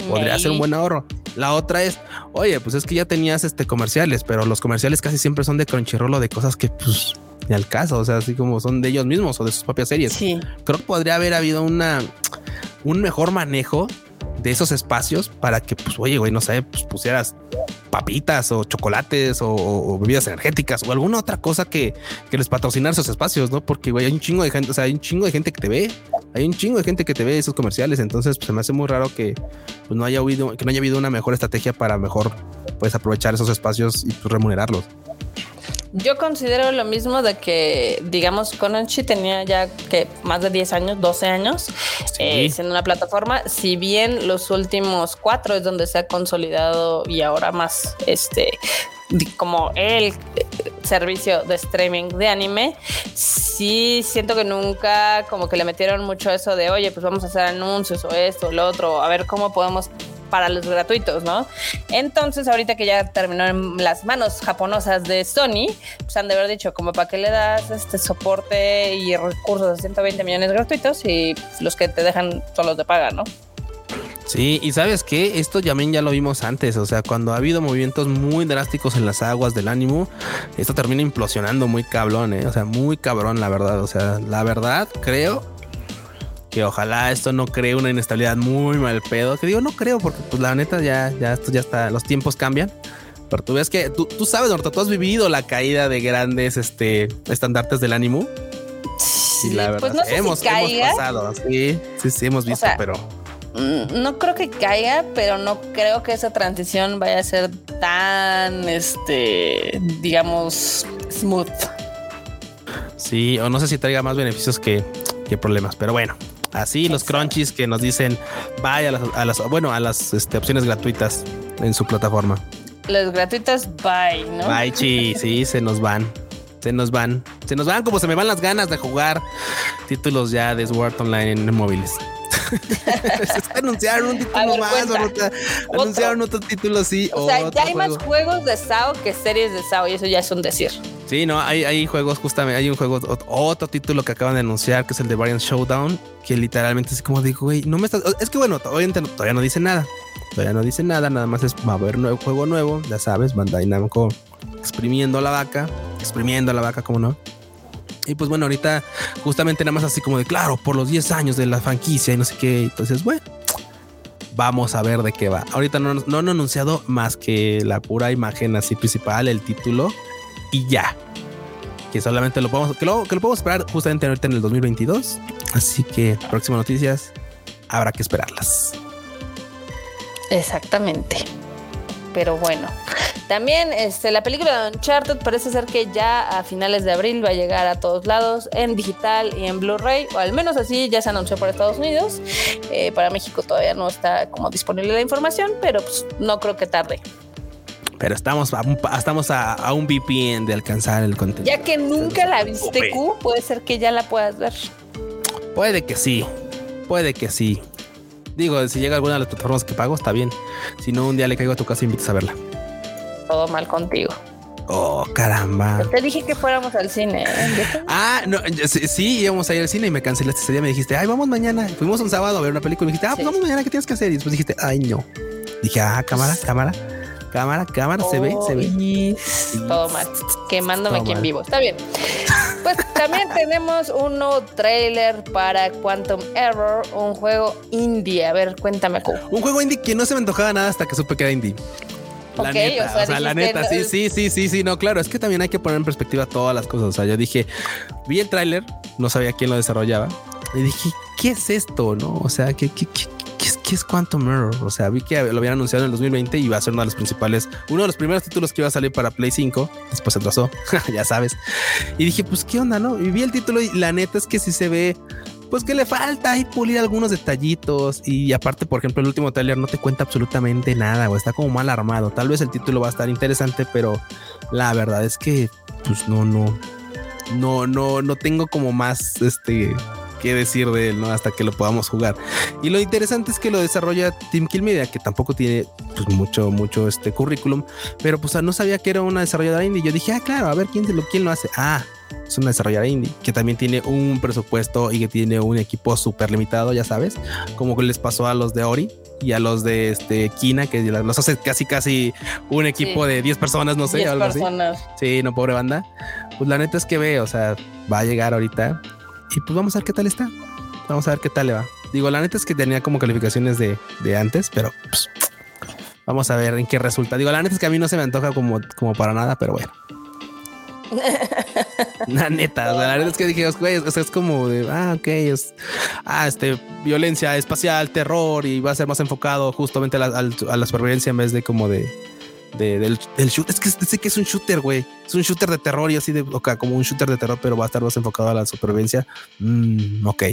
podría ser un buen ahorro. La otra es, oye, pues es que ya tenías este comerciales, pero los comerciales casi siempre son de Crunchyroll o de cosas que pues ni al caso, o sea, así como son de ellos mismos o de sus propias series. Sí. Creo que podría haber habido una un mejor manejo de esos espacios para que, pues, oye, güey, no sé, pues pusieras papitas o chocolates o, bebidas energéticas o alguna otra cosa que, que les patrocinar esos espacios, ¿no? Porque, güey, hay un chingo de gente, o sea, hay un chingo de gente que te ve, hay un chingo de gente que te ve esos comerciales, entonces pues, se me hace muy raro que pues, no haya habido, que no haya habido una mejor estrategia para mejor, pues, aprovechar esos espacios y pues, remunerarlos. Yo considero lo mismo de que, digamos, Cononchi tenía ya que más de 10 años, 12 años eh, siendo una plataforma. Si bien los últimos cuatro es donde se ha consolidado y ahora más este como el eh, servicio de streaming de anime, sí siento que nunca como que le metieron mucho eso de, oye, pues vamos a hacer anuncios o esto o lo otro, a ver cómo podemos para los gratuitos, ¿no? Entonces, ahorita que ya terminó en las manos japonesas de Sony, pues han de haber dicho, como para qué le das este soporte y recursos de 120 millones gratuitos y los que te dejan son los de paga, ¿no? Sí, y sabes que esto también ya lo vimos antes, o sea, cuando ha habido movimientos muy drásticos en las aguas del ánimo, esto termina implosionando muy cabrón, ¿eh? o sea, muy cabrón, la verdad, o sea, la verdad creo que ojalá esto no cree una inestabilidad muy mal pedo. Que digo, no creo, porque pues la neta ya, ya esto ya está, los tiempos cambian. Pero tú ves que tú, tú sabes, Norta, tú has vivido la caída de grandes este, estandartes del ánimo. Sí, la verdad, pues no sé hemos, si caiga. pasado. Sí, sí, sí, hemos visto, pero. Mm, no creo que caiga, pero no creo que esa transición vaya a ser tan, este, digamos, smooth. Sí, o no sé si traiga más beneficios que, que problemas, pero bueno, Así los crunchies que nos dicen vaya a las, bueno, a las este, opciones gratuitas en su plataforma. Las gratuitas, bye, ¿no? Bye, chi, *laughs* sí, se nos van. Se nos van. Se nos van como se me van las ganas de jugar títulos ya de Sword Online en móviles. *laughs* anunciaron un título más, anunciaron otro título, sí. O sea, ya hay más juegos de SAO que series de SAO y eso ya es un decir. Sí, no, hay, hay juegos, justamente, hay un juego, otro título que acaban de anunciar, que es el de Variant Showdown, que literalmente es como digo, güey, no me estás. Es que bueno, todavía no dice nada. Todavía no dice nada, nada más es va a haber nuevo juego nuevo, ya sabes, Bandai Namco exprimiendo la vaca, exprimiendo la vaca, como no. Y pues bueno, ahorita justamente nada más así como de claro, por los 10 años de la franquicia y no sé qué. Entonces, bueno, vamos a ver de qué va. Ahorita no, no han anunciado más que la pura imagen así principal, el título y ya. que solamente lo podemos, que lo, que lo podemos esperar justamente ahorita en el 2022. Así que próximas noticias habrá que esperarlas. Exactamente. Pero bueno, también este, la película de Uncharted parece ser que ya a finales de abril va a llegar a todos lados en digital y en Blu-ray, o al menos así ya se anunció por Estados Unidos. Eh, para México todavía no está como disponible la información, pero pues, no creo que tarde. Pero estamos a un, estamos a, un VPN de alcanzar el contenido. Ya que nunca la viste, Q, puede ser que ya la puedas ver. Puede que sí, puede que sí. Digo, si llega alguna de las plataformas que pago, está bien. Si no, un día le caigo a tu casa y invitas a verla. Todo mal contigo. Oh, caramba. te dije que fuéramos al cine. Ah, no, sí, íbamos a ir al cine y me cancelaste ese día. Me dijiste, ay, vamos mañana. Fuimos un sábado a ver una película y me dijiste, ah, pues vamos mañana, ¿qué tienes que hacer? Y después dijiste, ay, no. Dije, ah, cámara, cámara, cámara, cámara, se ve, se ve. Todo mal, quemándome aquí en vivo. Está bien. Pues también *laughs* tenemos un nuevo trailer para Quantum Error, un juego indie. A ver, cuéntame. ¿cómo? Un juego indie que no se me antojaba nada hasta que supe que era indie. La neta, o sea, la neta, sí, sí, sí, sí, sí, no, claro, es que también hay que poner en perspectiva todas las cosas. O sea, yo dije, vi el tráiler, no sabía quién lo desarrollaba, y dije, ¿qué es esto? No, o sea, ¿qué, qué, qué, es, Quantum Mirror? O sea, vi que lo habían anunciado en el 2020 y iba a ser uno de los principales, uno de los primeros títulos que iba a salir para Play 5, después se atrasó, *laughs* ya sabes. Y dije, pues, ¿qué onda, no? Y vi el título y la neta es que sí se ve pues que le falta y pulir algunos detallitos. Y aparte, por ejemplo, el último trailer no te cuenta absolutamente nada, o está como mal armado. Tal vez el título va a estar interesante, pero la verdad es que, pues no, no, no, no, no tengo como más este que decir de él, ¿no? Hasta que lo podamos jugar. Y lo interesante es que lo desarrolla Team Kill Media, que tampoco tiene pues, mucho, mucho este currículum, pero pues no sabía que era una desarrolladora indie. Yo dije, ah, claro, a ver quién, lo, quién lo hace. Ah, es una desarrolladora indie que también tiene un presupuesto y que tiene un equipo súper limitado, ya sabes, como que les pasó a los de Ori y a los de este Kina, que los hace casi casi un equipo de 10 personas, no sé, 10 personas. Sí, no, pobre banda. Pues la neta es que ve, o sea, va a llegar ahorita y pues vamos a ver qué tal está. Vamos a ver qué tal le va. Digo, la neta es que tenía como calificaciones de, de antes, pero pues, vamos a ver en qué resulta. Digo, la neta es que a mí no se me antoja como, como para nada, pero bueno. *laughs* La neta, la verdad es que dije, güey, es como de, ah, ok, es, ah, este, violencia espacial, terror, y va a ser más enfocado justamente a la, supervivencia en vez de como de, del, shoot. Es que sé que es un shooter, güey. Es un shooter de terror y así de, ok, como un shooter de terror, pero va a estar más enfocado a la supervivencia. Mm, ok.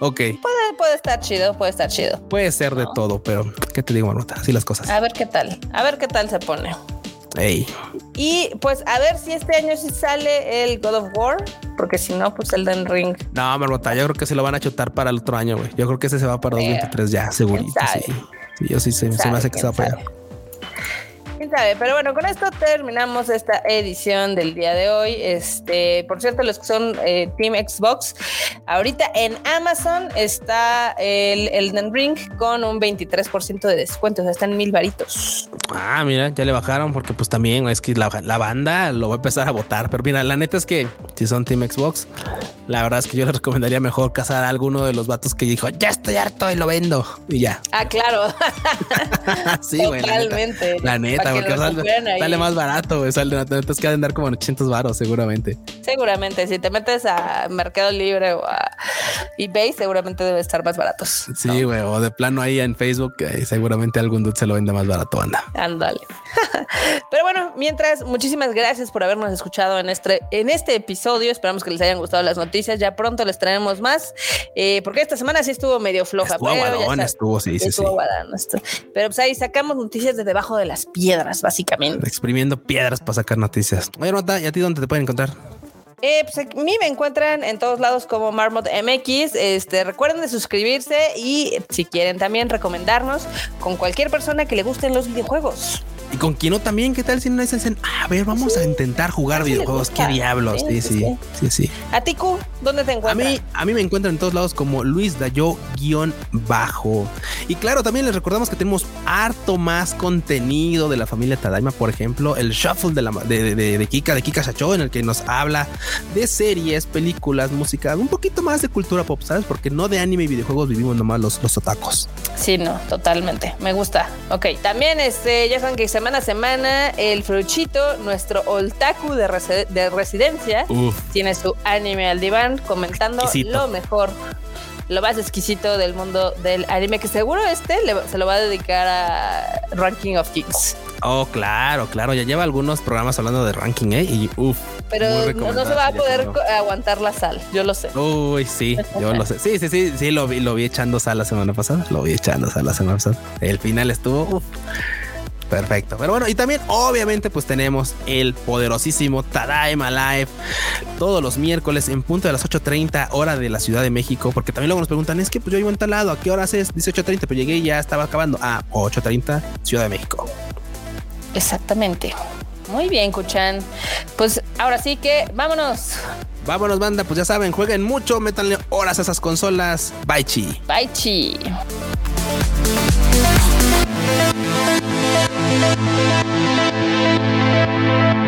Ok. Puede, puede estar chido, puede estar chido. Puede ser de todo, pero ¿qué te digo, Marmota? Así las cosas. A ver qué tal, a ver qué tal se pone. Y pues a ver si este año sí sale el God of War, porque si no, pues el Den Ring. No, Marmota, yo creo que se lo van a chutar para el otro año, güey. Yo creo que ese se va para 2023 ya, segurito. Sí. yo sí, se, se me hace que se va para allá. Quién sabe, pero bueno, con esto terminamos esta edición del día de hoy. Este, por cierto, los que son eh, Team Xbox, ahorita en Amazon está el Elden Ring con un 23% de descuento, o sea, están mil varitos. Ah, mira, ya le bajaron porque pues también es que la, banda lo va a empezar a votar, pero mira, la neta es que si son Team Xbox, la verdad es que yo les recomendaría mejor casar a alguno de los vatos que dijo, ya estoy harto y lo vendo y ya. Ah, claro. *laughs* sí, güey. Totalmente. La neta porque sale, más barato, güey. Sale, que andar como en 800 baros, seguramente. Seguramente, si te metes a Mercado Libre o a eBay, seguramente debe estar más baratos. Sí, güey, o de plano ahí en Facebook, seguramente algún dude se lo vende más barato, anda. Ándale. *laughs* Pero bueno, mientras, muchísimas gracias por habernos escuchado en este, en este episodio. Esperamos que les hayan gustado las noticias. Ya pronto les traemos más, eh, porque esta semana sí estuvo medio floja. Estuvo pero estuvo, sí, sí, sí. pero pues ahí sacamos noticias de debajo de las piedras básicamente. Exprimiendo piedras para sacar noticias. Oye, Nota, ¿y a ti dónde te pueden encontrar? Eh, pues a mí me encuentran en todos lados como Marmot MX. Este, recuerden de suscribirse y si quieren también recomendarnos con cualquier persona que le gusten los videojuegos. Y con quien no también, ¿qué tal si no dicen, a ver, vamos a intentar jugar videojuegos? ¿Qué diablos? Sí, sí, sí, sí. ¿A ti, Q? ¿Dónde te encuentras? A mí, a mí me encuentran en todos lados como Luis Dayo guion bajo. Y claro, también les recordamos que tenemos harto más contenido de la familia Tadaima, por ejemplo, el shuffle de, la, de, de, Kika, de Kika Shacho, en el que nos habla de series, películas, música, un poquito más de cultura pop, ¿sabes? Porque no de anime y videojuegos vivimos nomás los, los otacos. Sí, no, totalmente. Me gusta. Ok, también este, ya saben que se semana a semana, el Fruchito, nuestro Oltaku de, de residencia, tiene su anime al diván comentando lo mejor lo más exquisito del mundo del anime, que seguro este se lo va a dedicar a Ranking of Kings. Oh, claro, claro. Ya lleva algunos programas hablando de ranking, ¿eh? Y uff. Pero no, se va a poder aguantar la sal, yo lo sé. Uy, sí, yo lo sé. Sí, sí, sí, sí, lo vi, lo vi echando sal la semana pasada. Lo vi echando sal la semana pasada. El final estuvo. Perfecto. Pero bueno, y también obviamente pues tenemos el poderosísimo Tadaima Live todos los miércoles en punto de las 8.30 hora de la Ciudad de México, porque también luego nos preguntan, es que pues yo vivo en tal lado, ¿a qué horas es? 18.30, pero llegué y ya estaba acabando. a 8.30 Ciudad de México. Exactamente. Muy bien, Kuchan. Pues ahora sí que vámonos. Vámonos, banda. Pues ya saben, jueguen mucho, métanle horas a esas consolas. Bye, chi. Bye, chi. Thank you.